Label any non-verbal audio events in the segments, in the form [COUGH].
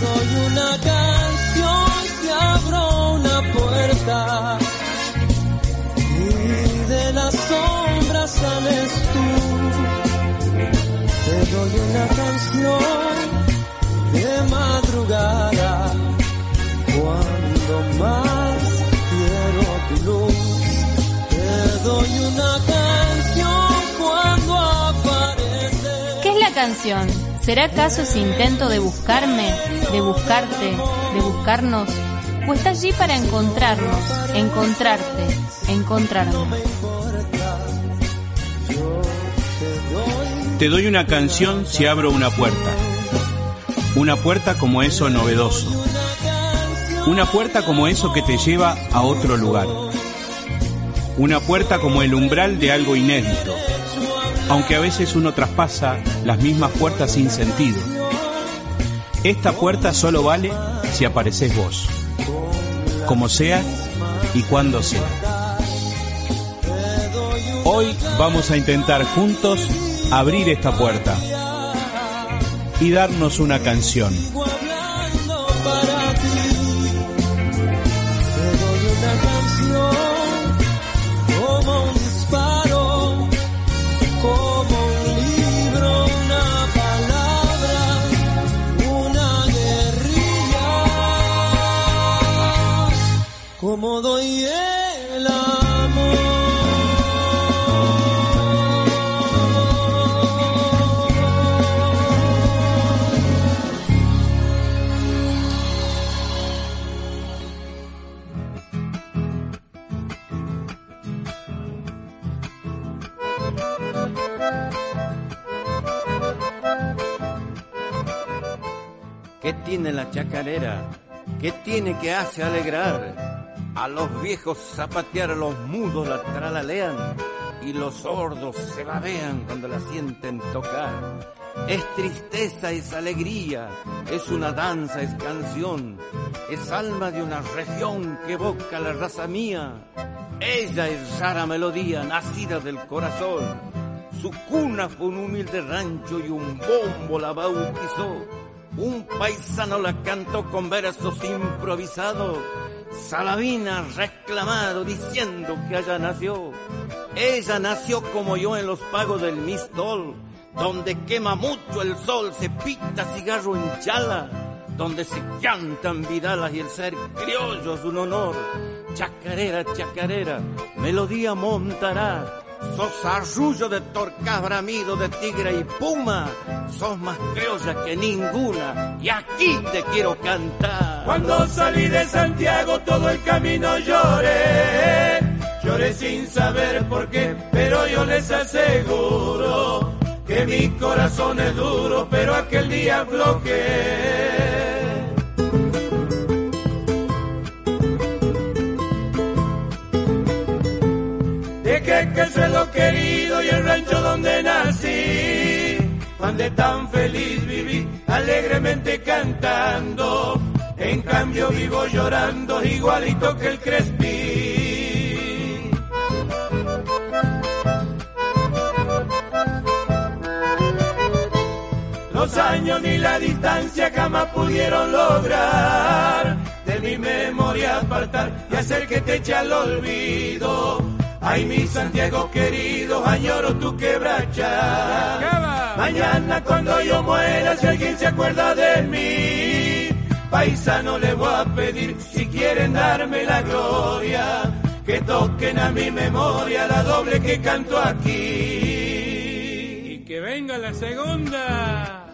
doy una canción, te abro una puerta y de las sombras sales tú. Te doy una canción de madrugada cuando más quiero tu luz. Te doy una canción cuando aparece. ¿Qué es la canción? ¿Será acaso ese intento de buscarme, de buscarte, de buscarnos? ¿O está allí para encontrarnos, encontrarte, encontrarnos? Te doy una canción si abro una puerta. Una puerta como eso novedoso. Una puerta como eso que te lleva a otro lugar. Una puerta como el umbral de algo inédito aunque a veces uno traspasa las mismas puertas sin sentido. Esta puerta solo vale si apareces vos, como sea y cuando sea. Hoy vamos a intentar juntos abrir esta puerta y darnos una canción. Como doy el amor. ¿Qué tiene la chacarera? ¿Qué tiene que hace alegrar? A los viejos zapatear, los mudos la tralalean y los sordos se babean cuando la sienten tocar. Es tristeza, es alegría, es una danza, es canción, es alma de una región que evoca la raza mía. Ella es rara melodía, nacida del corazón. Su cuna fue un humilde rancho y un bombo la bautizó. Un paisano la cantó con versos improvisados Salavina reclamado diciendo que allá nació. Ella nació como yo en los pagos del Mistol, donde quema mucho el sol, se pita cigarro en chala, donde se cantan vidalas y el ser criollo es un honor. Chacarera, chacarera, melodía montará Sos arrullo de torcas, bramido de tigre y puma. Sos más criolla que ninguna y aquí te quiero cantar. Cuando salí de Santiago todo el camino lloré. Lloré sin saber por qué, pero yo les aseguro que mi corazón es duro, pero aquel día bloqueé. Que es lo querido y el rancho donde nací, donde tan feliz viví, alegremente cantando, en cambio vivo llorando igualito que el Crespi. Los años ni la distancia jamás pudieron lograr. De mi memoria apartar y hacer que te eche al olvido Ay, mi Santiago querido, añoro tu quebracha. Mañana cuando yo muera, si alguien se acuerda de mí, paisano le voy a pedir si quieren darme la gloria, que toquen a mi memoria la doble que canto aquí. Y que venga la segunda.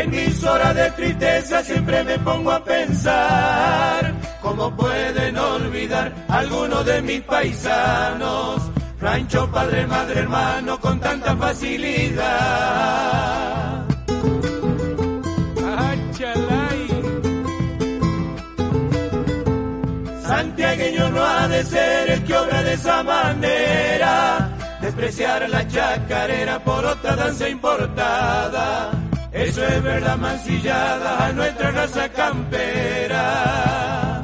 En mis horas de tristeza siempre me pongo a pensar cómo pueden olvidar algunos de mis paisanos. Rancho, padre, madre, hermano, con tanta facilidad. Santiagueño no ha de ser el que obra de esa manera, despreciar la chacarera por otra danza importada eso es verdad mancillada a nuestra raza campera.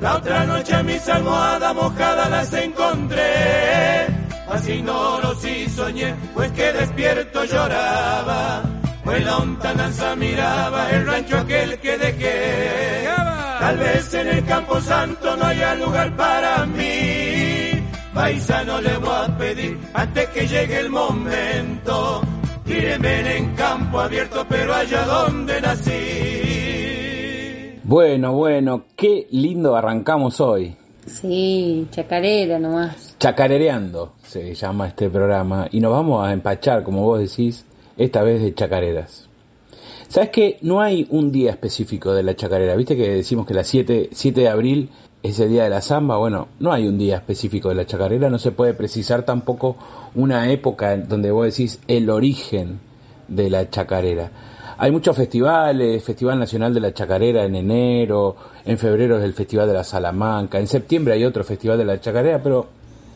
La otra noche mis almohadas mojadas las encontré, así no lo sí soñé, pues que despierto lloraba, pues la lontananza miraba el rancho aquel que dejé. Tal vez en el campo santo no haya lugar para mí Paisano le voy a pedir antes que llegue el momento. Tíreme en campo abierto, pero allá donde nací. Bueno, bueno, qué lindo arrancamos hoy. Sí, chacarera nomás. Chacarereando se llama este programa y nos vamos a empachar, como vos decís, esta vez de chacareras. ¿Sabes que no hay un día específico de la chacarera? ¿Viste que decimos que la 7, 7 de abril es el día de la samba? Bueno, no hay un día específico de la chacarera, no se puede precisar tampoco una época donde vos decís el origen de la chacarera. Hay muchos festivales, Festival Nacional de la Chacarera en enero, en febrero es el Festival de la Salamanca, en septiembre hay otro Festival de la Chacarera, pero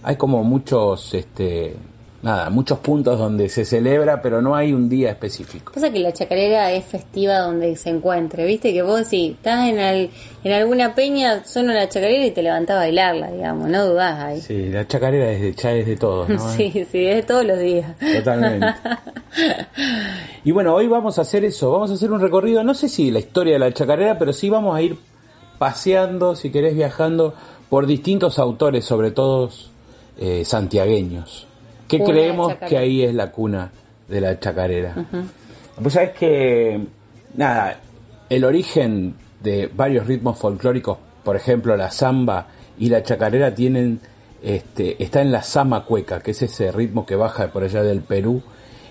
hay como muchos este, nada, muchos puntos donde se celebra, pero no hay un día específico. Pasa que la chacarera es festiva donde se encuentre, viste que vos si estás en, en alguna peña, suena la chacarera y te levantás a bailarla, digamos, no dudás ahí. Sí, la chacarera es de, ya es de todos, ¿no? [LAUGHS] sí, sí, es de todos los días. Totalmente. [LAUGHS] y bueno, hoy vamos a hacer eso, vamos a hacer un recorrido, no sé si la historia de la chacarera, pero sí vamos a ir paseando, si querés, viajando por distintos autores, sobre todo eh, santiagueños. ¿Qué creemos que ahí es la cuna de la chacarera? Pues sabes que, nada, el origen de varios ritmos folclóricos, por ejemplo la samba y la chacarera tienen, este, está en la sama cueca, que es ese ritmo que baja por allá del Perú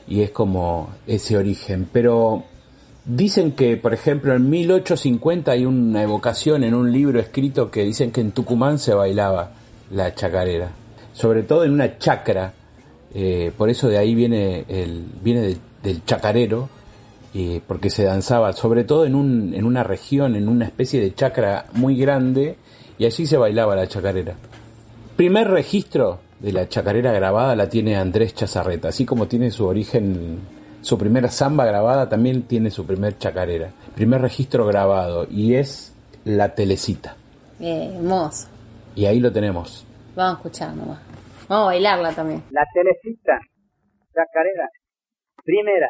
y es como ese origen. Pero dicen que, por ejemplo, en 1850 hay una evocación en un libro escrito que dicen que en Tucumán se bailaba la chacarera, sobre todo en una chacra eh, por eso de ahí viene el viene del chacarero, eh, porque se danzaba sobre todo en, un, en una región, en una especie de chacra muy grande, y allí se bailaba la chacarera. Primer registro de la chacarera grabada la tiene Andrés Chazarreta, así como tiene su origen, su primera samba grabada, también tiene su primer chacarera. Primer registro grabado, y es La Telecita. Eh, hermoso. Y ahí lo tenemos. Vamos a escuchar nomás. Vamos a bailarla también. La telecita, la carrera, primera.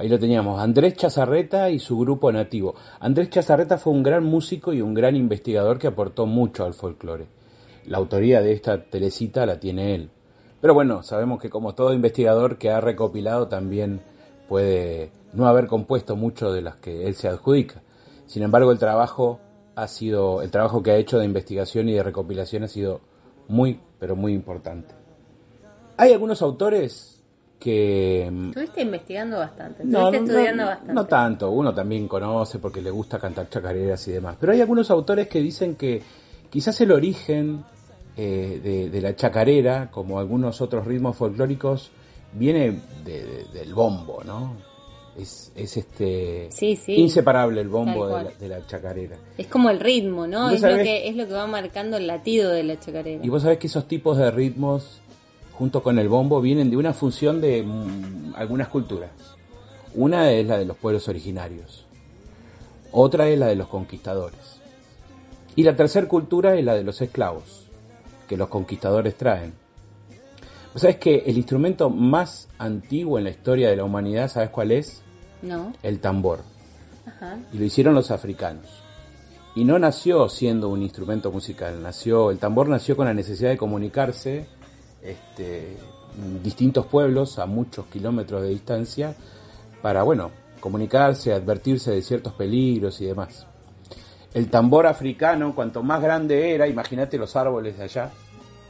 Ahí lo teníamos, Andrés Chazarreta y su grupo nativo. Andrés Chazarreta fue un gran músico y un gran investigador que aportó mucho al folclore. La autoría de esta telecita la tiene él. Pero bueno, sabemos que como todo investigador que ha recopilado también puede no haber compuesto mucho de las que él se adjudica. Sin embargo, el trabajo ha sido el trabajo que ha hecho de investigación y de recopilación ha sido muy, pero muy importante. Hay algunos autores que mm, Estuviste investigando bastante, estuviste estudiando bastante. no tanto, uno también conoce porque le gusta cantar chacareras y demás, pero hay algunos autores que dicen que quizás el origen eh, de, de la chacarera, como algunos otros ritmos folclóricos, viene de- de- del bombo, ¿no? Es, es este Sí, sí. inseparable el bombo de la, de la chacarera. Es como el ritmo, ¿no? ¿Vos Es lo, que, es lo que va marcando el latido de la chacarera. Y vos sabés que esos tipos de ritmos, junto con el bombo, vienen de una función de mm, algunas culturas. Una es la de los pueblos originarios, otra es la de los conquistadores. Y la tercera cultura es la de los esclavos, que los conquistadores traen. Vos sabés que el instrumento más antiguo en la historia de la humanidad, ¿sabes cuál es? ¿No? El tambor. Ajá. y lo hicieron los africanos. Y no nació siendo un instrumento musical, nació, el tambor nació con la necesidad de comunicarse este, distintos pueblos a muchos kilómetros de distancia para, bueno, comunicarse, advertirse de ciertos peligros y demás. El tambor africano, cuanto más grande era, imagínate los árboles de allá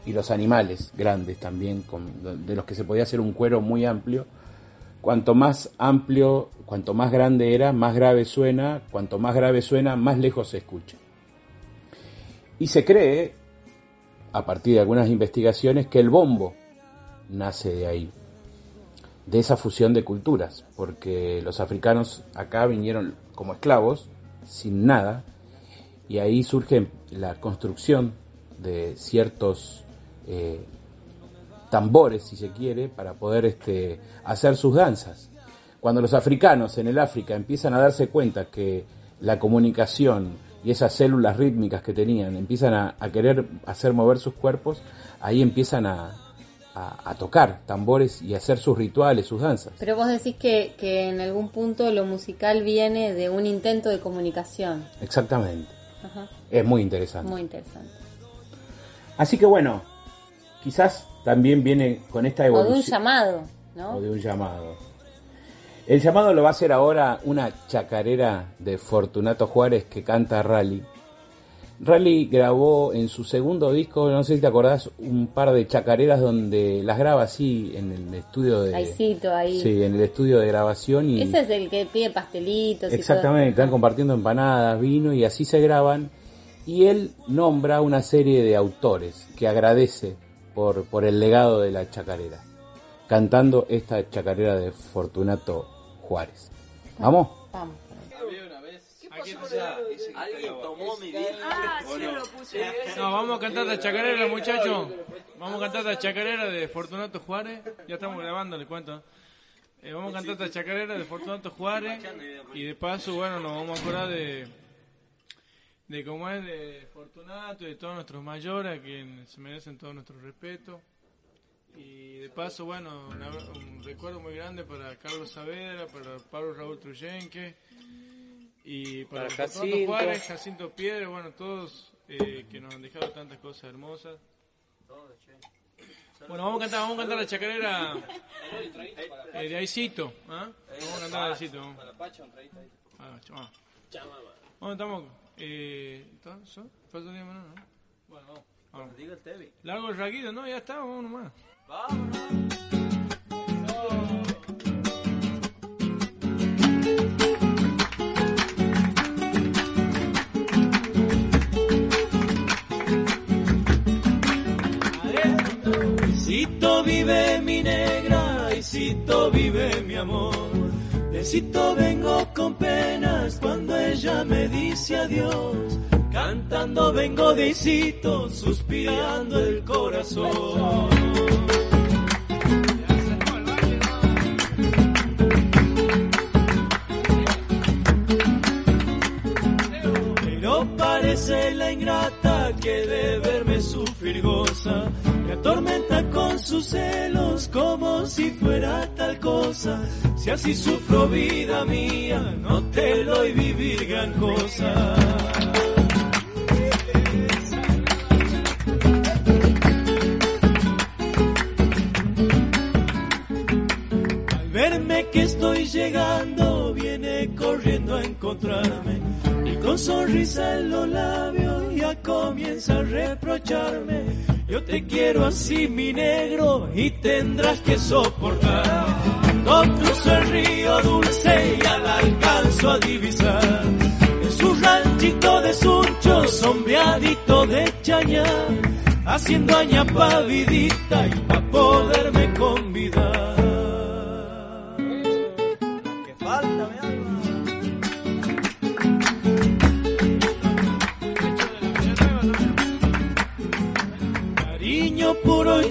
y los animales grandes también, de los que se podía hacer un cuero muy amplio, cuanto más amplio, cuanto más grande era, más grave suena, cuanto más grave suena, más lejos se escucha. Y se cree, a partir de algunas investigaciones, que el bombo nace de ahí, de esa fusión de culturas, porque los africanos acá vinieron como esclavos, sin nada, y ahí surge la construcción de ciertos eh, tambores, si se quiere, para poder este, hacer sus danzas. Cuando los africanos en el África empiezan a darse cuenta que la comunicación y esas células rítmicas que tenían empiezan a, a querer hacer mover sus cuerpos, ahí empiezan a, a- a tocar tambores y hacer sus rituales, sus danzas. Pero vos decís que, que en algún punto lo musical viene de un intento de comunicación. Exactamente. Ajá. Es muy interesante. Muy interesante. Así que bueno, quizás también viene con esta O de un evolución. llamado, ¿no? o de un llamado. El llamado lo va a hacer ahora una chacarera de Fortunato Juárez que canta Rally. Rally grabó en su segundo disco, no sé si te acordás, un par de chacareras donde las graba así en el estudio de... Ahí cito, ahí. Sí, en el estudio de grabación y... Ese es el que pide pastelitos. y Exactamente, todo. están compartiendo empanadas, vino y así se graban. Y él nombra una serie de autores que agradece por, por el legado de la chacarera, cantando esta chacarera de Fortunato Juárez. ¿Vamos? Vamos. Alguien tomó mi disco. No, vamos a cantar la chacarera, muchachos. Vamos a cantar la chacarera de Fortunato Juárez. Ya estamos grabando, les cuento. Eh, vamos a cantar la chacarera de Fortunato Juárez. Y de paso, bueno, nos vamos a acordar de, de cómo es de Fortunato y de todos nuestros mayores, a quien se merecen todo nuestro respeto. Y de paso, bueno, una- un recuerdo muy grande para Carlos Saavedra, para Pablo Raúl Truyenque y para, Jacinto. Juárez, Jacinto Piedra, bueno, todos eh, que nos han dejado tantas cosas hermosas. Bueno, vamos a cantar, vamos a cantar la chacarera eh, de Aicito, ¿ah? Vamos a cantar de Aicito. vamos. Ah, chama. ¿Dónde estamos? Eh, ¿entonces? ¿Falta un día más, no? Bueno, vamos. Vamos. Diga el Tevi. Largo el raguido, no, ya está, vamos nomás. Isito vive mi negra, Isito vive mi amor. De Isito vengo con penas cuando ella me dice adiós. Cantando vengo de suspirando el corazón. Pero parece la ingrata que de verme sufrir goza, me atormenta con sus celos como si fuera tal cosa. Si así sufro vida mía, no te doy vivir gran cosa. Que estoy llegando, viene corriendo a encontrarme y con sonrisa en los labios ya comienza a reprocharme. Yo te quiero así, mi negro, y tendrás que soportarme. No cruzo el río dulce y al alcanzo a divisar. En su ranchito de suncho, sombreadito de chaña, haciendo añapa vidita y pa' poderme convidar.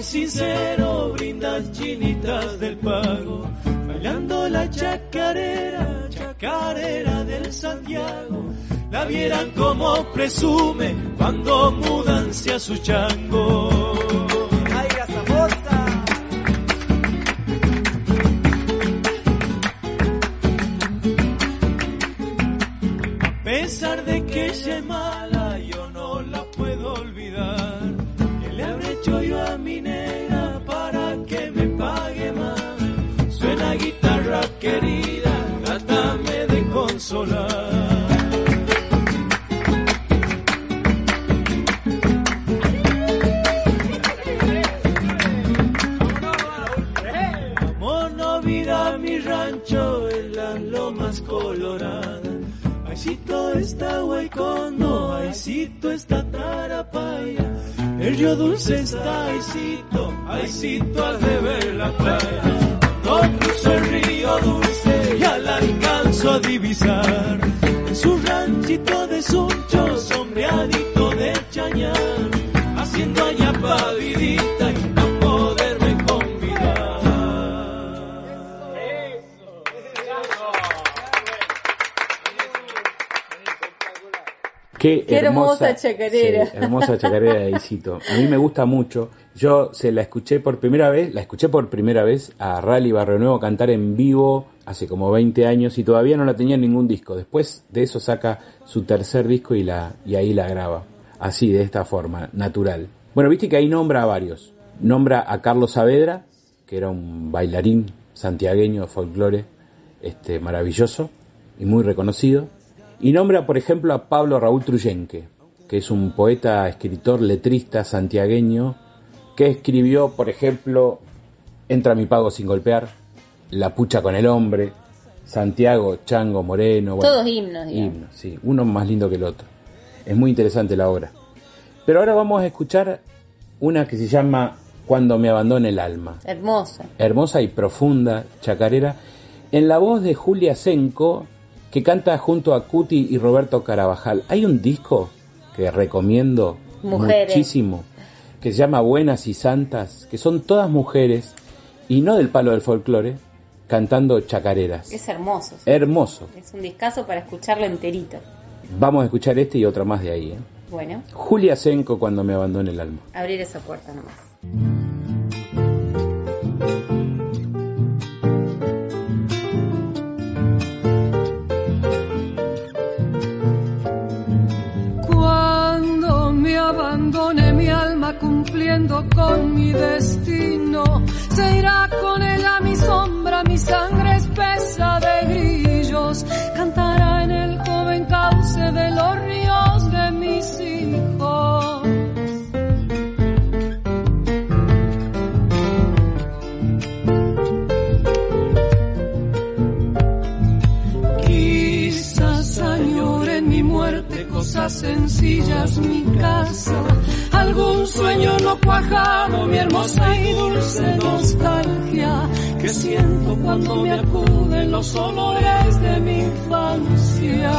Sincero, brindas chinitas del pago, bailando la chacarera, chacarera del Santiago. La vieran como presume cuando mudanse a su chango. Está Aicito, Aicito al hermosa chacarera. sí, hermosa chacarera de Isito. A mí me gusta mucho. Yo se la escuché por primera vez, la escuché por primera vez a Rally Barrio Nuevo cantar en vivo hace como 20 años y todavía no la tenía en ningún disco. Después de eso saca su tercer disco y la y ahí la graba. Así, de esta forma, natural. Bueno, viste que ahí nombra a varios. Nombra a Carlos Saavedra, que era un bailarín santiagueño de folclore, este maravilloso y muy reconocido. Y nombra, por ejemplo, a Pablo Raúl Truyenque, que es un poeta, escritor, letrista santiagueño, que escribió, por ejemplo, Entra mi pago sin golpear, La pucha con el hombre, Santiago, Chango, Moreno. bueno, Todos himnos, digamos. himnos, sí, uno más lindo que el otro. Es muy interesante la obra. Pero ahora vamos a escuchar una que se llama Cuando me abandone el alma Hermosa. hermosa y profunda chacarera, en la voz de Julia Senco, que canta junto a Cuti y Roberto Carabajal. Hay un disco que recomiendo Mujeres. muchísimo, que se llama Buenas y Santas, que son todas mujeres, y no del palo del folclore, cantando chacareras. Es hermoso. sí. Hermoso. Es un discazo para escucarlo enterito. Vamos a escuchar este y otra más de ahí. ¿eh? Bueno, Julia Senco cuando me abandone el alma. abrir esa puerta nomás. Abandone mi alma cumpliendo con mi destino, se irá con ella mi sombra, mi sangre espesa de grillos, cantará en el joven cauce de los ríos de mis hijos. Quizás añore en mi muerte cosas sencillas, mi casa, algún sueño no cuajado, mi hermosa y dulce nostalgia que siento cuando me acuden los olores de mi infancia.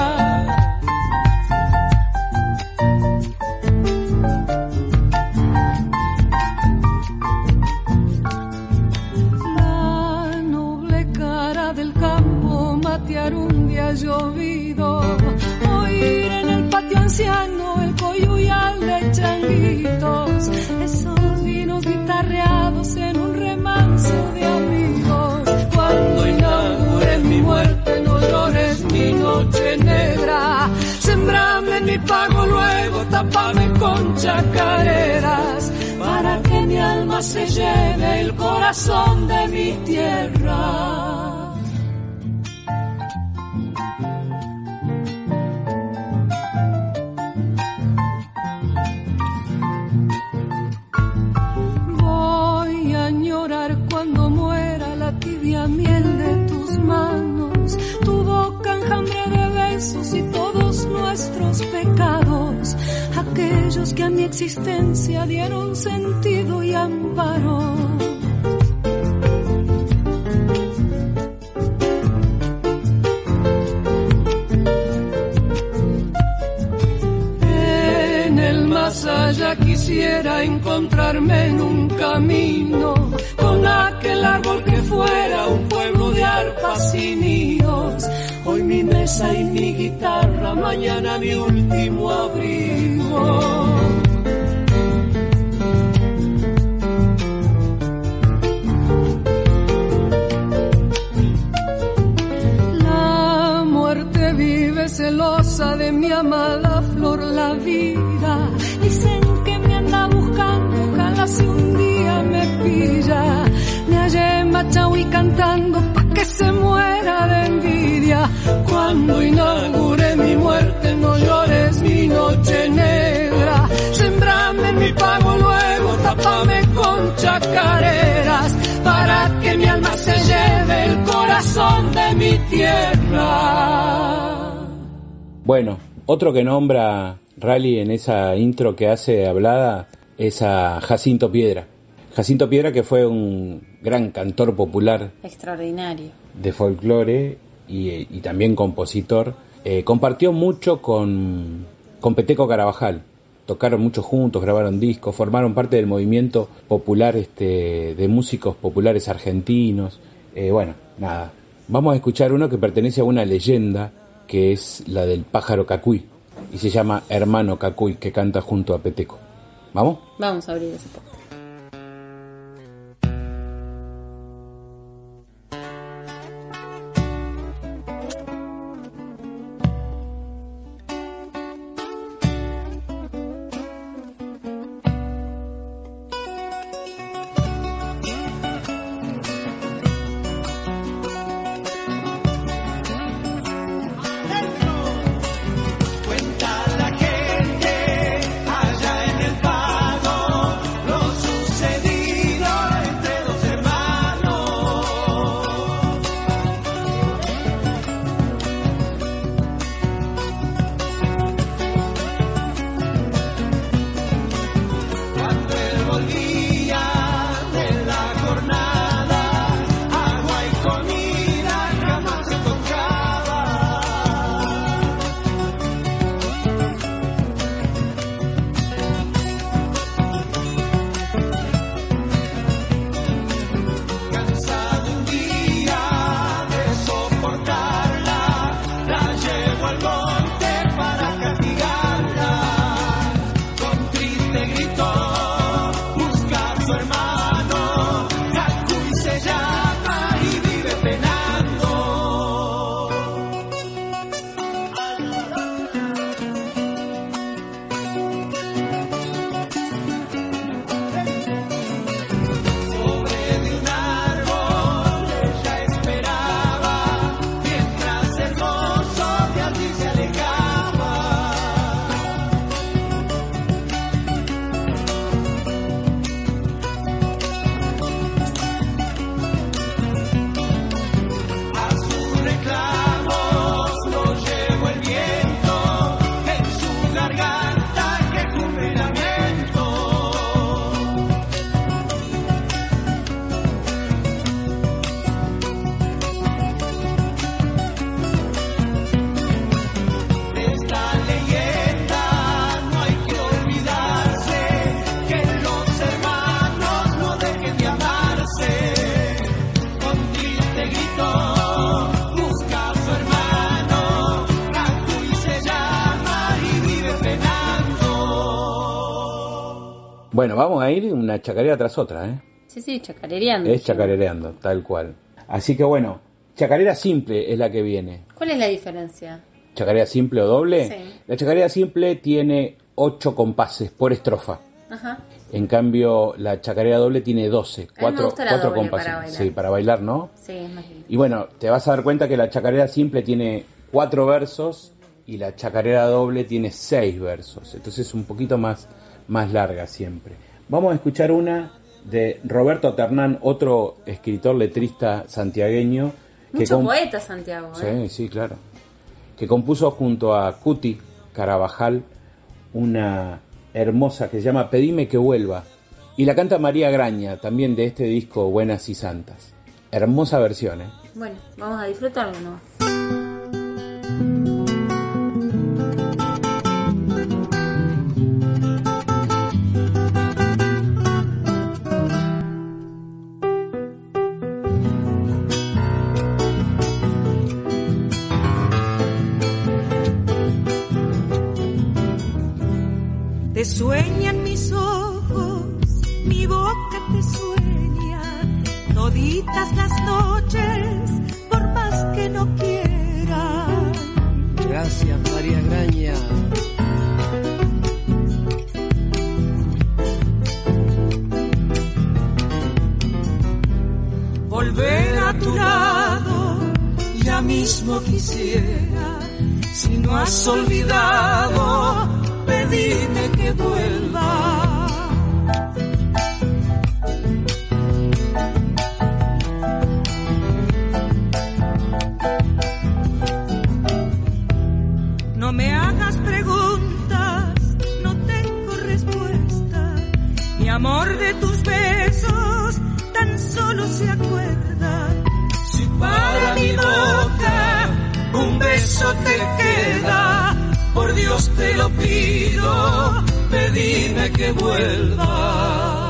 La noble cara del campo matear un día llovido, oír en el patio anciano esos vinos guitarreados en un remanso de amigos. Cuando inaugures mi muerte, no llores mi noche negra. Sembrame mi pago luego, tapame con chacareras, para que mi alma se llene el corazón de mi tierra. Aquellos que a mi existencia dieron sentido y amparo. En el más allá quisiera encontrarme en un camino con aquel árbol que fuera un pueblo de arpas y nidos. Mesa y mi guitarra, mañana mi último abrigo. La muerte vive celosa de mi amada flor la vida. Dicen que me anda buscando, ojalá si un día me pilla. Me hallé en Machaui cantando Cuando inaugure mi muerte, no llores mi noche negra. Sembrame mi pago luego, tapame con chacareras. Para que mi alma se lleve el corazón de mi tierra. Bueno, otro que nombra Rally en esa intro que hace hablada es a Jacinto Piedra. Jacinto Piedra que fue un gran cantor popular Extraordinario. de folclore y, y también compositor. Eh, compartió mucho con, Peteco Carabajal. Tocaron mucho juntos, grabaron discos, formaron parte del movimiento popular este, de músicos populares argentinos. Eh, bueno, nada. Vamos a escuchar uno que pertenece a una leyenda que es la del pájaro Cacuy y se llama Hermano Cacuy que canta junto a Peteco. ¿Vamos? Vamos a abrir ese. Bueno, vamos a ir una chacarera tras otra, ¿eh? Sí, sí, chacarereando. Es chacarereando, tal cual. Así que bueno, chacarera simple es la que viene. ¿Cuál es la diferencia? ¿Chacarera simple o doble? Sí. La chacarera simple tiene 8 compases por estrofa. Ajá. En cambio, la chacarera doble tiene 12, me 4, gusta la doble compases. para bailar. Sí, para bailar, ¿no? Sí, es más lindo. Y bueno, te vas a dar cuenta que la chacarera simple tiene 4 versos y la chacarera doble tiene 6 versos. Entonces es un poquito más, más larga siempre. Vamos a escuchar una de Roberto Ternán, otro escritor letrista santiagueño. Mucho poeta, Santiago. ¿eh? Sí, sí, claro. Que compuso junto a Cuti Carabajal una hermosa que se llama Pedime que vuelva. Y la canta María Graña, también de este disco Buenas y Santas. Hermosa versión, ¿eh? Bueno, vamos a disfrutarlo, ¿no? Toditas las noches, por más que no quiera. Gracias, María Graña. Volver a tu lado, ya mismo quisiera. Si no has olvidado, pedime que vuelva. Te queda, por Dios te lo pido, pedime que vuelva.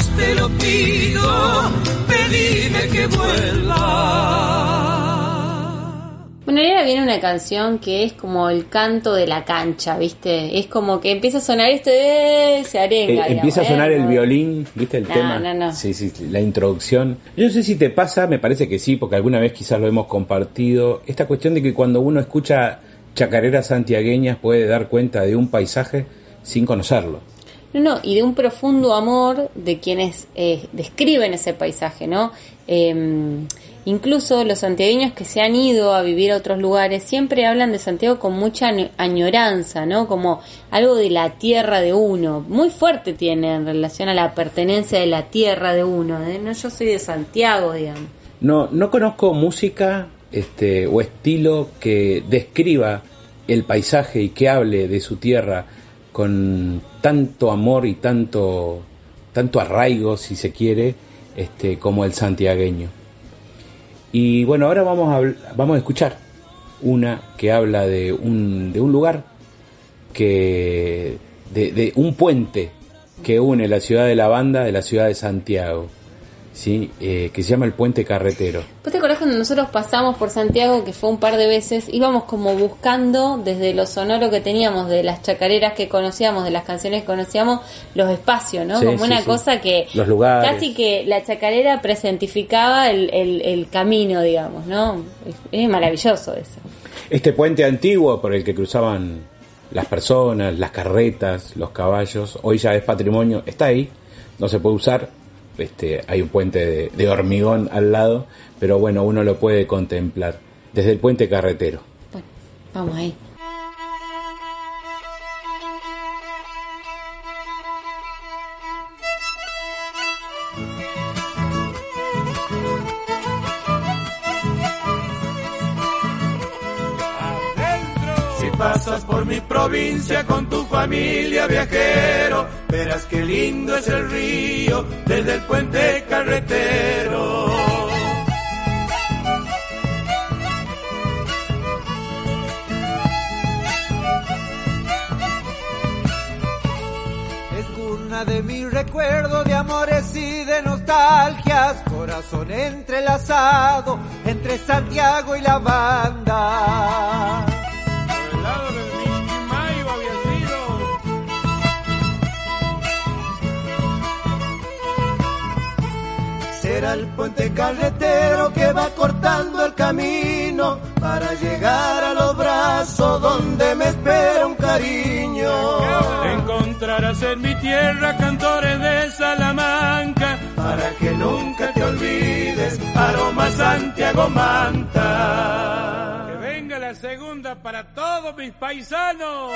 Dios te lo pido, pedime que vuelva. Bueno, y ahora viene una canción que es como el canto de la cancha, ¿viste? Es como que empieza a sonar esto de... se arenga. Eh, empieza a sonar ¿eh? el violín, ¿viste el No, tema? no, no. Sí, sí, la introducción. Yo no sé si te pasa, me parece que sí, porque alguna vez quizás lo hemos compartido, esta cuestión de que cuando uno escucha chacareras santiagueñas puede dar cuenta de un paisaje sin conocerlo. No, no, y de un profundo amor de quienes eh, describen ese paisaje, ¿no? Eh, incluso los santiagueños que se han ido a vivir a otros lugares siempre hablan de Santiago con mucha año- añoranza, ¿no? Como algo de la tierra de uno. Muy fuerte tiene en relación a la pertenencia de la tierra de uno. ¿eh? No, yo soy de Santiago, digamos. No, no conozco música este, o estilo que describa el paisaje y que hable de su tierra con tanto amor y tanto, tanto arraigo, si se quiere, este, como el santiagueño. Y bueno, ahora vamos a, vamos a escuchar una que habla de un, de un lugar que de, de un puente que une la ciudad de la banda de la ciudad de Santiago, sí, Eh, que se llama el puente carretero. ¿Vos te acordás cuando nosotros pasamos por Santiago, que fue un par de veces, íbamos como buscando desde lo sonoro que teníamos, de las chacareras que conocíamos, de las canciones que conocíamos, los espacios, ¿no? Sí, como sí, una sí. cosa que Los lugares. casi que la chacarera presentificaba el, el, el camino, digamos, ¿no? Es, es maravilloso eso. Este puente antiguo por el que cruzaban las personas, las carretas, los caballos, hoy ya es patrimonio, está ahí, no se puede usar, este, hay un puente de, de hormigón al lado, pero bueno, uno lo puede contemplar desde el puente carretero. Bueno, vamos ahí. Si pasas por mi provincia con tu familia viajero, verás qué lindo es el río desde el puente carretero. Es cuna de mi recuerdo de amores y de nostalgias, corazón entrelazado entre Santiago y la banda. Será el puente carretero que va cortando el camino para llegar a los brazos donde me espera un cariño. Encontrarás en mi tierra cantores de Salamanca. Para que nunca te olvides, aroma Santiago Manta. Que venga la segunda para todos mis paisanos.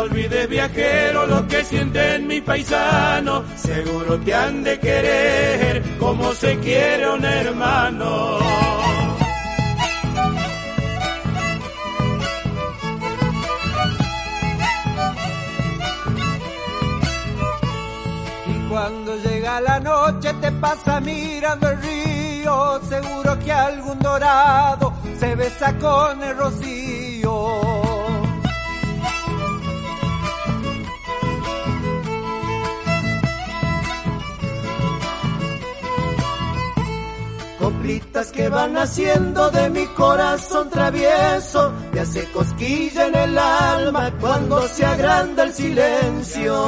Olvides viajero lo que sienten mi paisano, seguro te han de querer como se quiere un hermano. Y cuando llega la noche te pasa mirando el río, seguro que algún dorado se besa con el rocío. Coplitas que van haciendo de mi corazón travieso, me hace cosquilla en el alma cuando se agranda el silencio.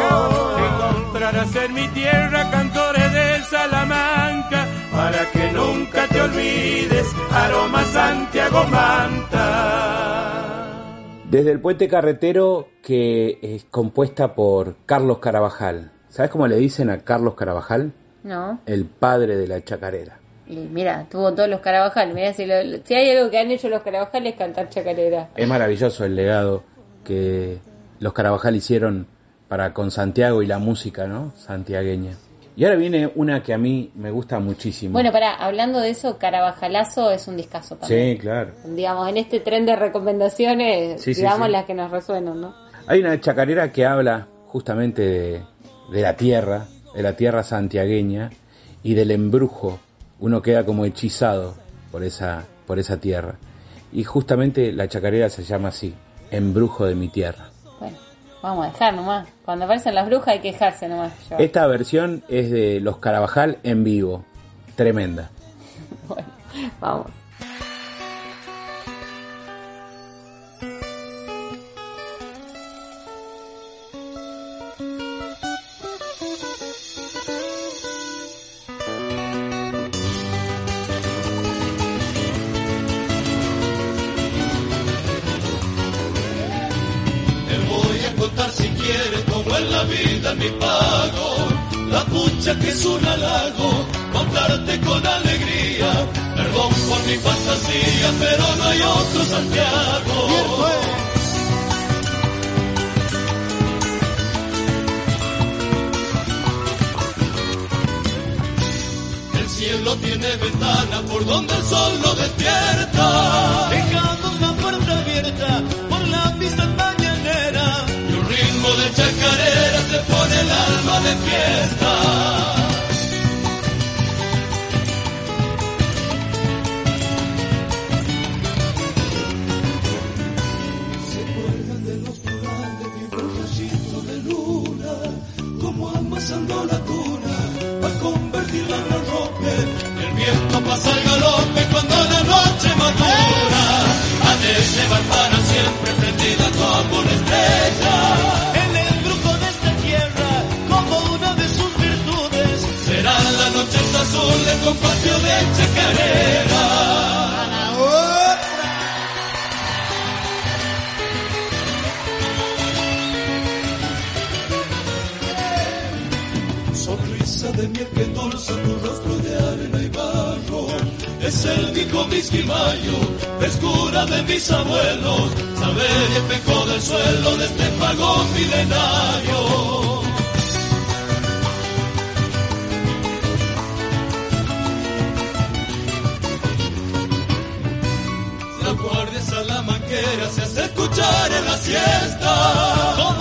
Encontrarás en mi tierra cantores de Salamanca. Para que nunca te olvides, aroma Santiago Manta. Desde el puente carretero que es compuesta por Carlos Carabajal. ¿Sabes cómo le dicen a Carlos Carabajal? No. El padre de la chacarera. Y mira, tuvo todos los Carabajal. Mira, si, lo- si hay algo que han hecho los Carabajal es cantar chacarera. Es maravilloso el legado que los Carabajal hicieron para con Santiago y la música, ¿no? Santiagueña. Y ahora viene una que a mí me gusta muchísimo. Bueno, para hablando de eso, Carabajalazo es un discazo también. sí, claro. Digamos, en este tren de recomendaciones, Sí, sí, digamos sí. las que nos resuenan, ¿no? Hay una chacarera que habla justamente de, de la tierra, de la tierra santiagueña y del embrujo. Uno queda como hechizado por esa, por esa tierra. Y justamente la chacarera se llama así, embrujo de mi tierra. Bueno, vamos a dejar nomás. Cuando aparecen las brujas hay que dejarse nomás. Yo. Esta versión es de los Carabajal en vivo. Tremenda. [LAUGHS] Bueno, vamos. Mi pago. La pucha que es un halago, contarte con alegría. Perdón por mi fantasía, pero no hay otro Santiago. El cielo tiene ventana por donde el sol lo despierta. Aguas al galope cuando la noche madura. Ha de llevar para siempre prendida como una estrella. En el grupo de esta tierra, como una de sus virtudes, será la noche azul del compatio de chacarera. de miel que dulce tu rostro de es el viejo misquimayo, frescura de mis abuelos, saber y espejo del suelo de este pagón milenario. La guardia salamanquera se hace escuchar en la siesta.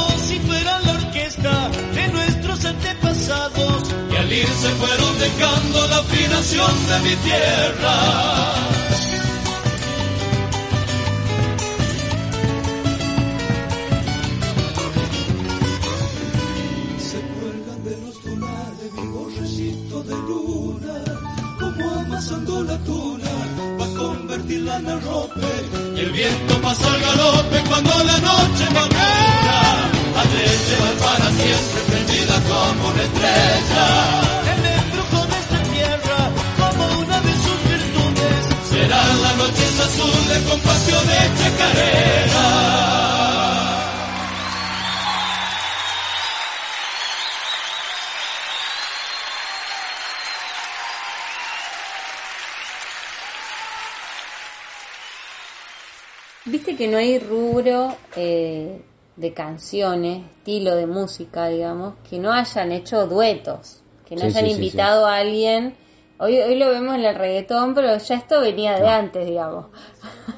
Al irse fueron dejando la afinación de mi tierra. Se cuelgan de los dólares mi borrecito de luna, como amasando la tuna, para convertirla en arrope. Y el viento pasa al galope cuando la noche madura, adrede va para siempre prendida como una estrella. El embrujo de esta tierra, como una de sus virtudes. Serán las noches azules con pasiones chacareras. Viste que no hay rubro eh, de canciones, estilo de música, digamos, que no hayan hecho duetos, que no Sí, hayan sí, sí, invitado a alguien. Hoy, hoy lo vemos en el reggaetón, pero ya esto venía de antes, digamos.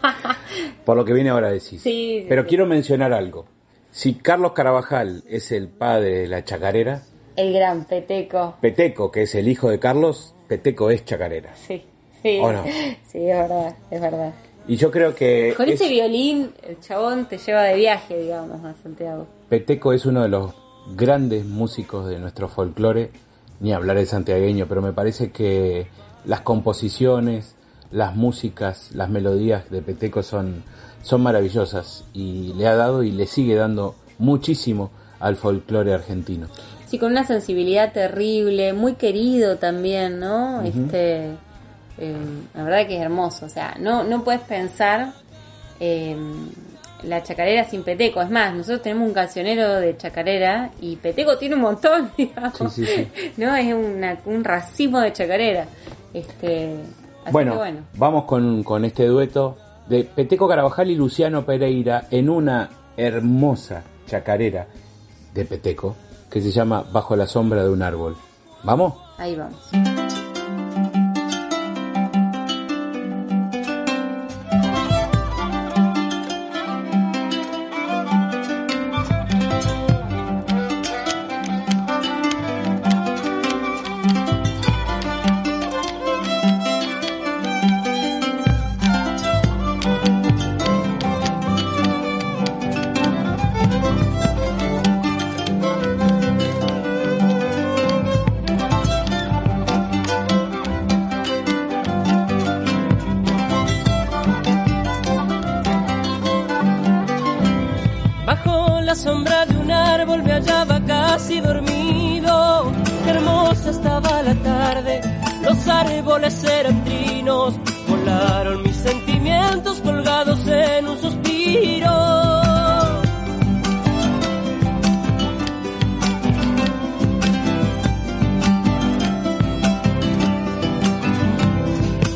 [LAUGHS] Por lo que viene ahora a decir. Sí, Pero quiero mencionar algo. Si Carlos Carabajal es el padre de la chacarera, El gran Peteco. Peteco, que es el hijo de Carlos, Peteco es chacarera. Sí, sí. ¿O no? [LAUGHS] Sí, es verdad, es verdad. Y yo creo que Con es- ese violín, el chabón te lleva de viaje, digamos, a Santiago. Peteco es uno de los grandes músicos de nuestro folclore, ni hablar de santiagueño, pero me parece que las composiciones, las músicas, las melodías de Peteco son, son maravillosas y le ha dado y le sigue dando muchísimo al folclore argentino. Sí, con una sensibilidad terrible, muy querido también, ¿no? Este, eh, la verdad que es hermoso, o sea, no, no puedes pensar eh, la chacarera sin Peteco. Es más, nosotros tenemos un cancionero de chacarera y Peteco tiene un montón, [LAUGHS] digamos. Sí, sí, sí. ¿No? Es una- un racimo de chacarera. Este, así Bueno, que bueno. vamos con, con este dueto de Peteco Carabajal y Luciano Pereira en una hermosa chacarera de Peteco que se llama Bajo la sombra de un árbol. ¿Vamos? Ahí vamos. Eran. Volaron mis sentimientos colgados en un suspiro.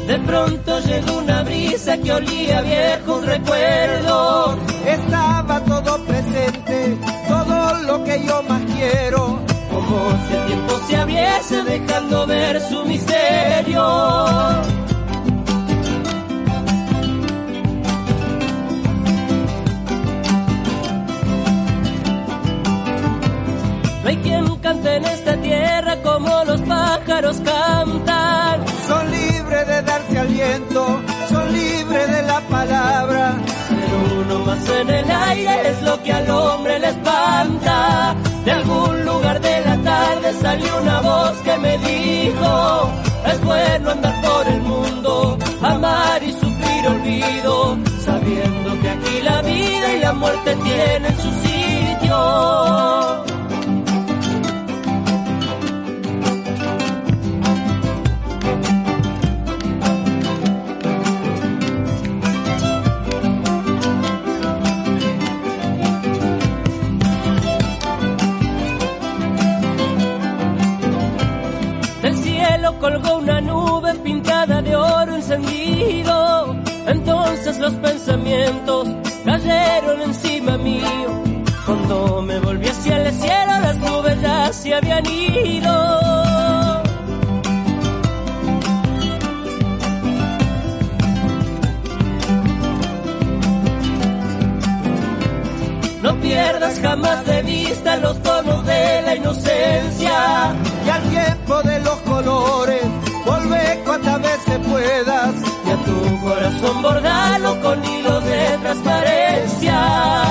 De pronto llegó una brisa que olía viejos recuerdos. Estaba todo presente, todo lo que yo más quiero. Si el tiempo se abriese dejando ver su misterio. No hay quien cante en esta tierra como los pájaros cantan. Son libres de darse aliento, son libres de la palabra. Pero uno más en el aire es lo que al hombre le espanta. De algún lugar de la tarde salió una voz que me dijo, es bueno andar por el mundo, amar y sufrir olvido, sabiendo que aquí la vida y la muerte tienen su sitio. Los pensamientos cayeron encima mío. Cuando me volví hacia el cielo, las nubes ya se habían ido. No pierdas jamás de vista los tonos de la inocencia. Y al tiempo de los colores, volvé cuantas veces puedas. Tu corazón bordalo con hilos de transparencia.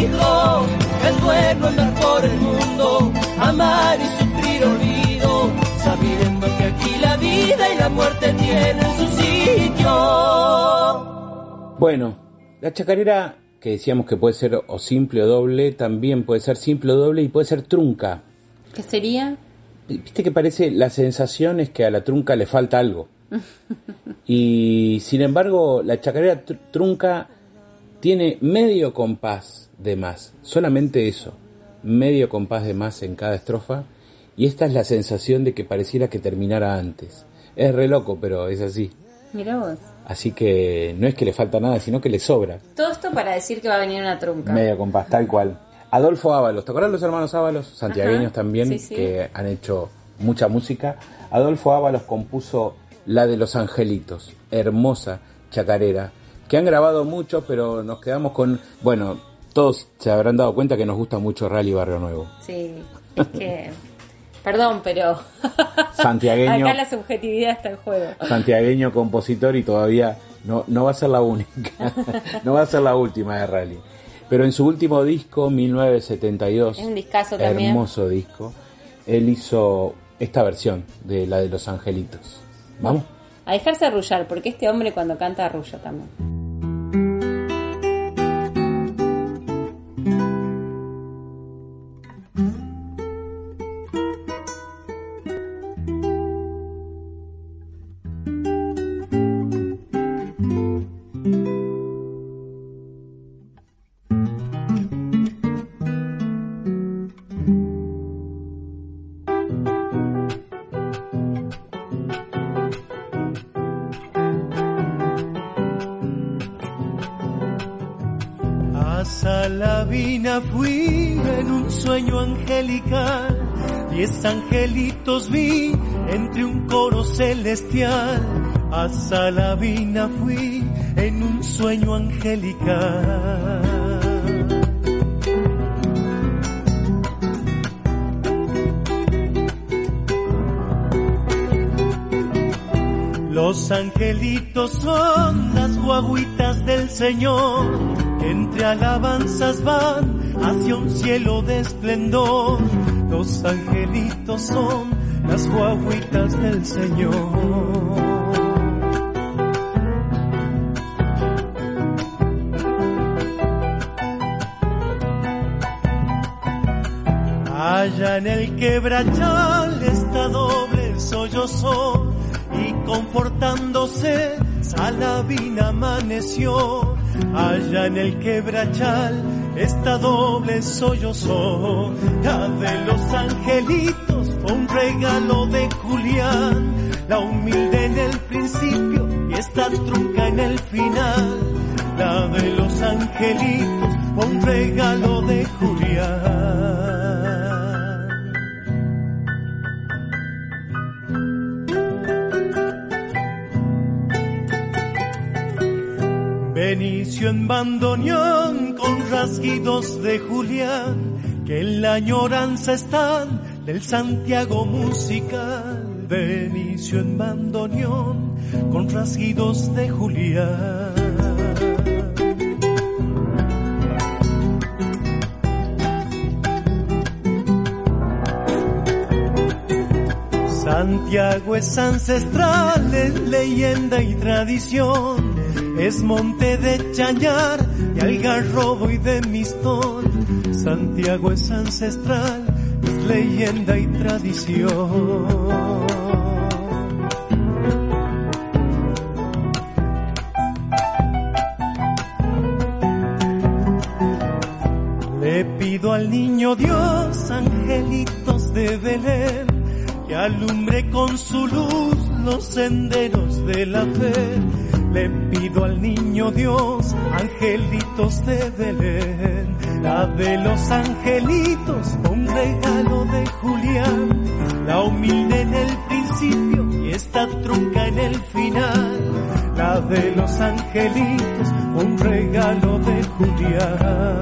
Dijo: Es bueno andar por el mundo, amar y sufrir olvido, sabiendo que aquí la vida y la muerte tienen su sitio. Bueno, la chacarera que decíamos que puede ser o simple o doble, también puede ser simple o doble y puede ser trunca. ¿Qué sería? Viste que parece, la sensación es que a la trunca le falta algo. [LAUGHS] Y sin embargo, la chacarera tr- trunca tiene medio compás de más, solamente eso, medio compás de más en cada estrofa. Y esta es la sensación de que pareciera que terminara antes. Es re loco, pero es así. Mira vos. Así que no es que le falta nada, sino que le sobra. Todo esto para decir que va a venir una trunca. Medio compás, tal cual. Adolfo Ábalos, ¿te acuerdas los hermanos Ábalos? Santiagueños Ajá, también, sí, sí. que han hecho mucha música. Adolfo Ábalos compuso la de los angelitos, hermosa chacarera, que han grabado mucho, pero nos quedamos con, bueno, todos se habrán dado cuenta que nos gusta mucho Rally Barrio Nuevo. Sí, es que... Perdón, pero... [LAUGHS] Santiagueño. Acá la subjetividad está en juego. Santiagueño compositor y todavía no, no va a ser la única, [LAUGHS] no va a ser la última de Rally. Pero en su último disco, 1972, Es un discazo también. hermoso disco, él hizo esta versión de la de Los Angelitos. ¿Vamos? A dejarse arrullar, porque este hombre cuando canta arrulla también. Sueño. Los angelitos son las guaguitas del Señor, que entre alabanzas van hacia un cielo de Allá en el quebrachal está doble sollozó. La de los angelitos un regalo de Julián. La humilde en el principio y esta trunca en el final. La de los angelitos un regalo de Julián. Benicio en bandoneón con rasguidos de Julián, que en la añoranza están del Santiago musical. Benicio en bandoneón con rasguidos de Julián. Santiago es ancestral, es leyenda y tradición. Es monte de Chañar, de Algarrobo y de Mistón. Santiago es ancestral, es leyenda y tradición. Le pido al niño Dios, angelitos de Belén, que alumbre con su luz los senderos de la fe. Le pido al niño Dios, angelitos de Belén, la de los angelitos, un regalo de Julián, la humilde en el principio y esta trunca en el final, la de los angelitos, un regalo de Julián.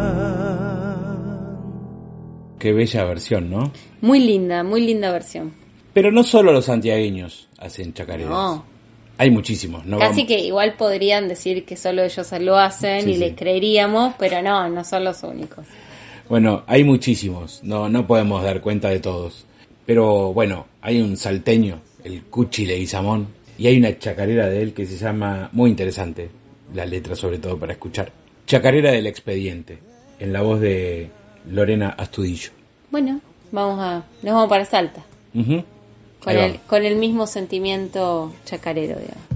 Qué bella versión, ¿no? Muy linda, muy linda versión. Pero no solo los santiagueños hacen chacareras. No. Hay muchísimos, ¿no? Casi vamos- que igual podrían decir que solo ellos lo hacen Sí, y sí. les creeríamos, pero no, no son los únicos. Bueno, hay muchísimos, no, no podemos dar cuenta de todos. Pero bueno, hay un salteño, el Cuchi Leguizamón, y hay una chacarera de él que se llama, muy interesante, la letra sobre todo para escuchar, Chacarera del Expediente, en la voz de Lorena Astudillo. Bueno, vamos a, nos vamos para Salta, Ujú. Con el, con el mismo sentimiento chacarero, digamos.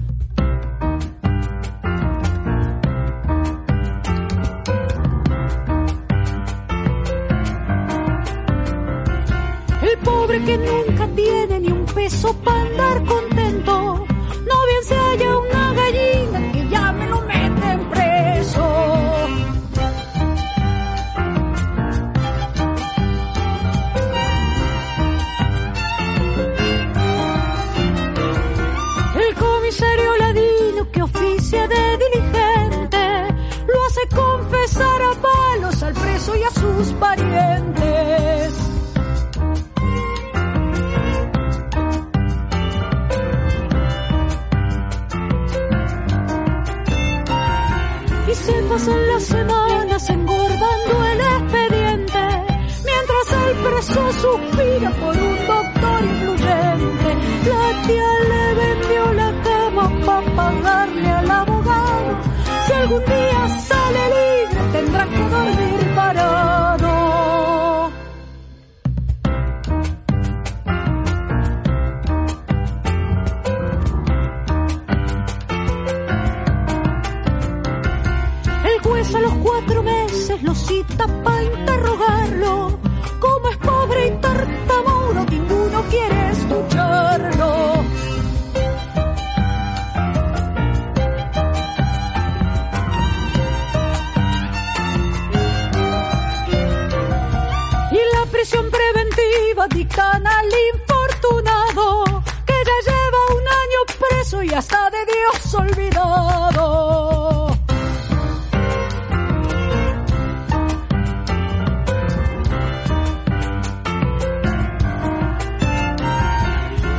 Y hasta de Dios olvidado.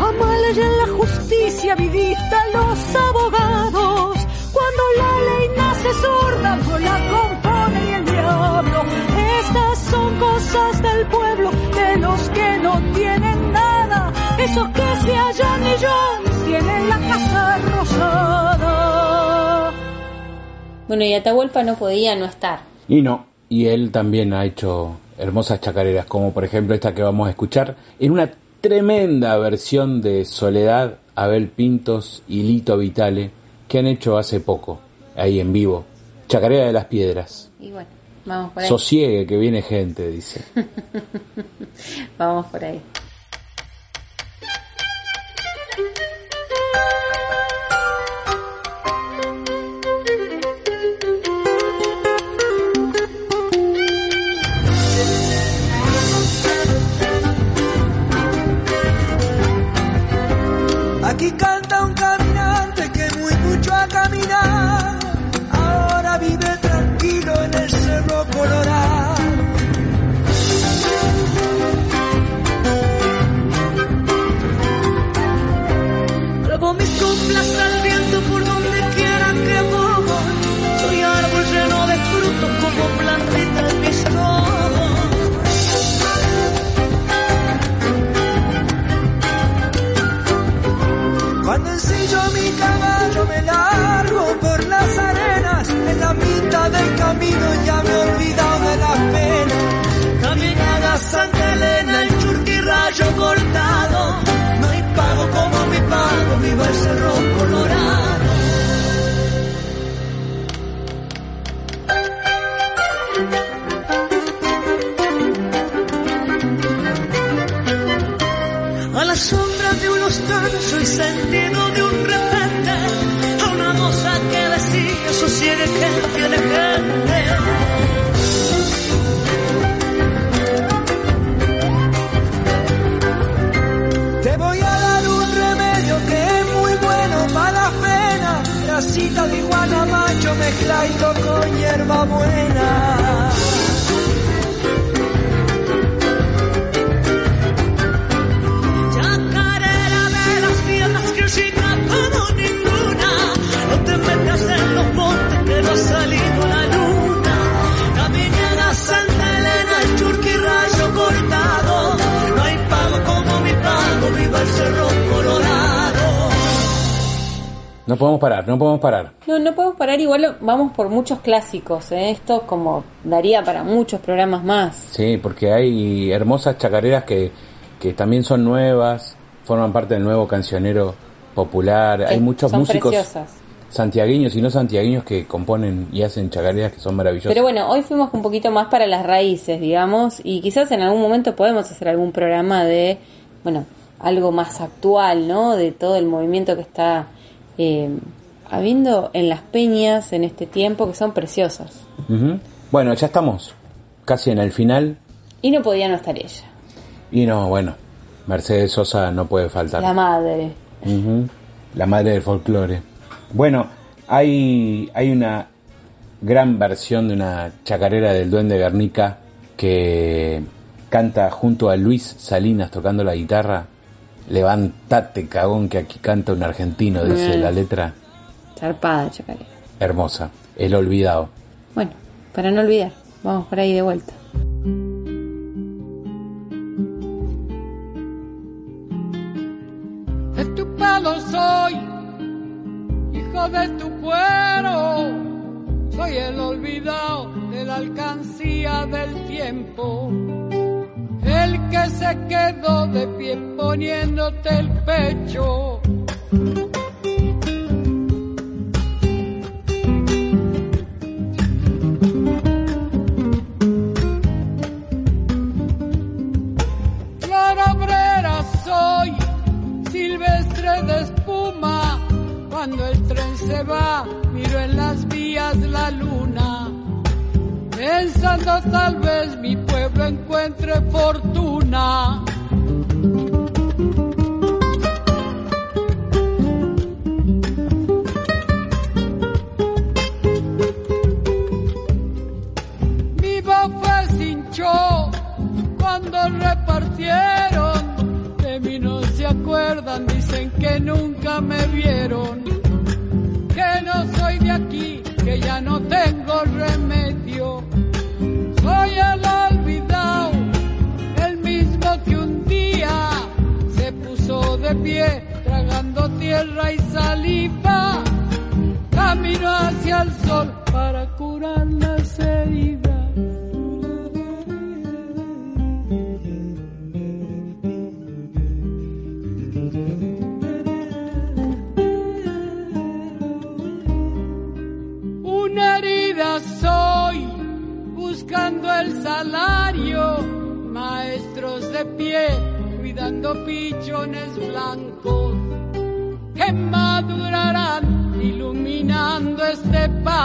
Amales en la justicia vivista los abogados. Cuando la ley nace sorda, no la compone ni el diablo. Estas son cosas del pueblo, de los que no tienen nada. Esos que se hallan la casa rosada. Bueno, y Atahualpa no podía no estar. Y no, y él también ha hecho hermosas chacareras, como por ejemplo esta que vamos a escuchar, en una tremenda versión de Soledad, Abel Pintos y Lito Vitale, que han hecho hace poco, ahí en vivo. Chacarera de las Piedras. Y bueno, vamos por ahí. Sosiegue que viene gente, dice. [LAUGHS] vamos por ahí. Clavo igual vamos por muchos clásicos, ¿eh? esto como daría para muchos programas más. Sí, porque hay hermosas chacareras que, que también son nuevas, forman parte del nuevo cancionero popular. hay muchos son músicos preciosas. santiagueños y no santiagueños que componen y hacen chacareras que son maravillosas. Pero bueno, hoy fuimos un poquito más para las raíces, digamos, y quizás en algún momento podemos hacer algún programa de, bueno, algo más actual, ¿no? De todo el movimiento que está eh, habiendo en las peñas en este tiempo, que son preciosas. Bueno, ya estamos casi en el final. Y no podía no estar ella, Y no, bueno, Mercedes Sosa no puede faltar. la madre. La madre del folclore. Bueno, hay, hay una gran versión de una chacarera del Duende Guernica que canta junto a Luis Salinas tocando la guitarra. Levantate, cagón, que aquí canta un argentino, dice Mm. la letra. Zarpada, chacarera. Hermosa. El olvidado. Bueno, para no olvidar, vamos por ahí de vuelta. De tu pelo soy, hijo de tu cuero. Soy el olvidado de la alcancía del tiempo. El que se quedó de pie poniéndote el pecho. Cuando el tren se va, miro en las vías la luna. Pensando tal vez mi pueblo encuentre fortuna.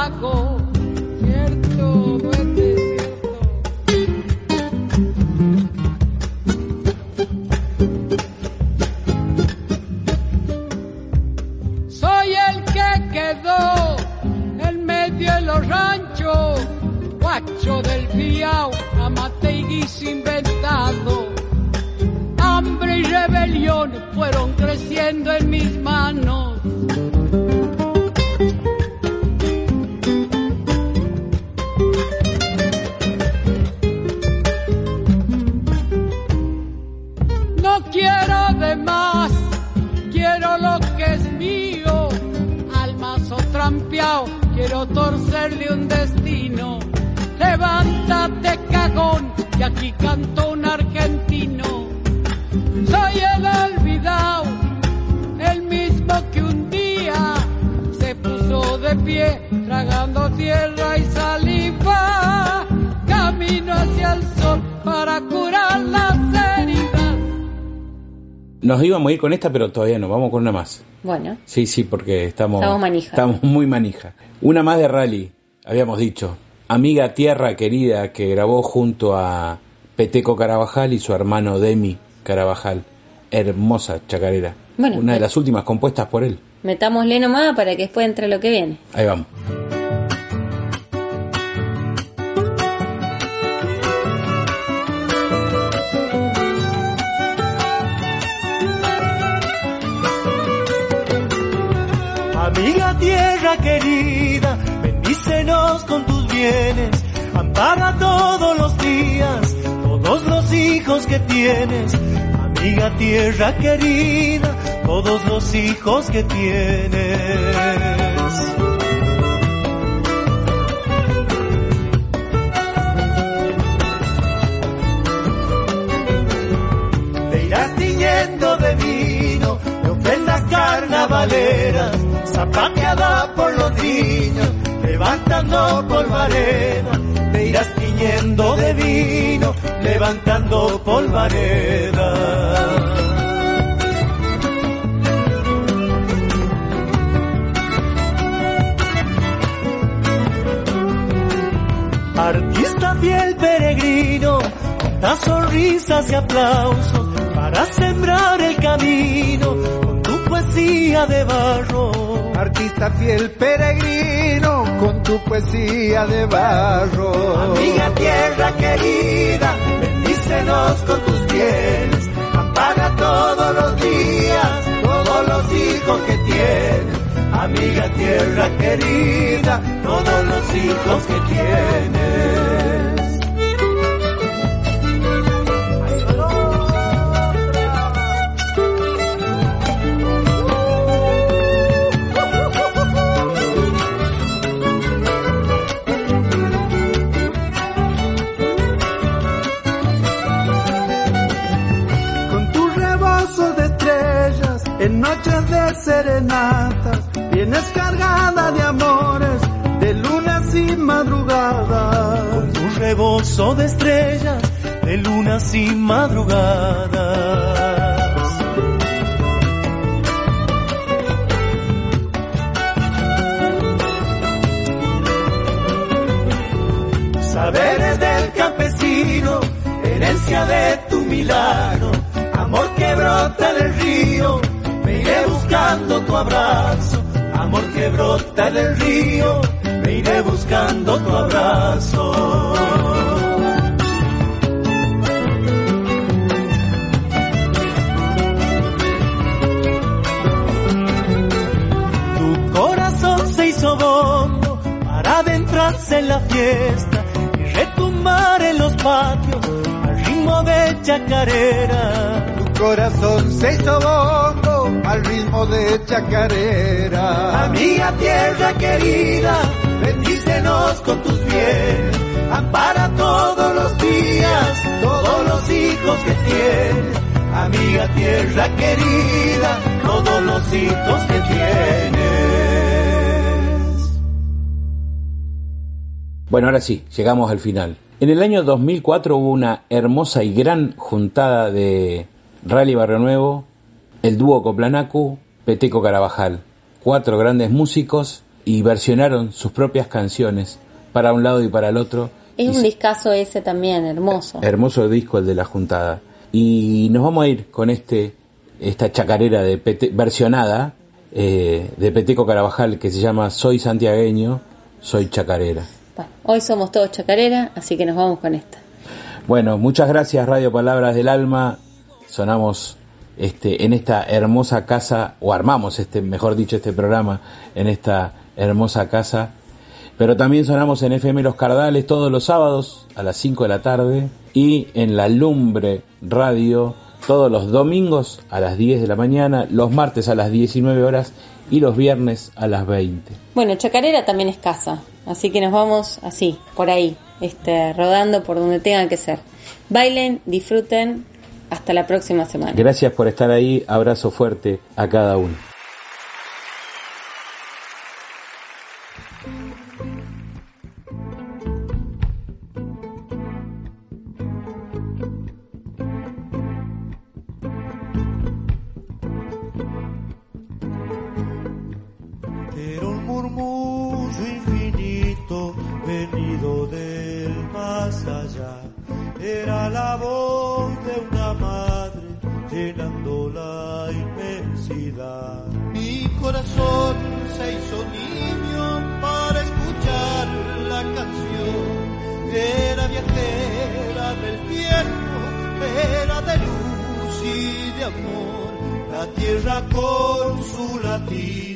Este ir con esta, pero todavía no, vamos con una más. Bueno, Sí, sí, porque estamos, Estamos manija. estamos muy manija. Una más de rally, habíamos dicho. Amiga Tierra Querida, que grabó junto a Peteco Carabajal y su hermano Demi Carabajal. Hermosa chacarera. Bueno, Una de las últimas compuestas por él. metámosle nomás para que después entre lo que viene. Ahí vamos. Querida, bendícenos con tus bienes, ampara todos los días, todos los hijos que tienes. Amiga tierra querida, todos los hijos que tienes. Niños, levantando polvareda, te irás tiñendo de vino, levantando polvareda. Artista fiel peregrino, das sonrisas y aplausos para sembrar el camino con tu poesía de barro. Artista fiel peregrino con tu poesía de barro. Amiga tierra querida, bendícenos con tus bienes, ampara todos los días, todos los hijos que tienes. Amiga tierra querida, todos los hijos que tienes. Serenatas, vienes cargada de amores, de lunas y madrugadas. un rebozo de estrellas, de lunas y madrugadas. Saberes del campesino, herencia de tu milagro, amor que brota del río, buscando tu abrazo, amor que brota del río, me iré buscando tu abrazo. Tu corazón se hizo bombo para adentrarse en la fiesta y retumbar en los patios al ritmo de chacarera. Tu corazón se hizo bongo al ritmo de chacarera. Amiga tierra querida, bendícenos con tus bienes, ampara todos los días, todos los hijos que tienes. Amiga tierra querida, todos los hijos que tienes. Bueno, ahora sí, llegamos al final. En el año 2004 hubo una hermosa y gran juntada de Rally Barrio Nuevo, el dúo Coplanacu, Peteco Carabajal. Cuatro grandes músicos y versionaron sus propias canciones para un lado y para el otro. Es Y un discazo ese también, hermoso. Hermoso disco el de la juntada. Y nos vamos a ir con este esta chacarera de Pete- versionada eh, de Peteco Carabajal que se llama Soy santiagueño, soy chacarera. Bueno, hoy somos todos chacarera, así que nos vamos con esta. Bueno, muchas gracias Radio Palabras del Alma. Sonamos este en esta hermosa casa o armamos este, mejor dicho, este programa en esta hermosa casa. Pero también sonamos en FM Los Cardales todos los sábados a las 5 de la tarde y en La Lumbre Radio todos los domingos a las 10 de la mañana, los martes a las 19 horas y los viernes a las 20. Bueno, chacarera también es casa, así que nos vamos así, por ahí, este, rodando por donde tengan que ser. Bailen, disfruten, hasta la próxima semana. Gracias por estar ahí, abrazo fuerte a cada uno. corazón se hizo niño para escuchar la canción. Era viajera del tiempo, era de luz y de amor, la tierra con su latir.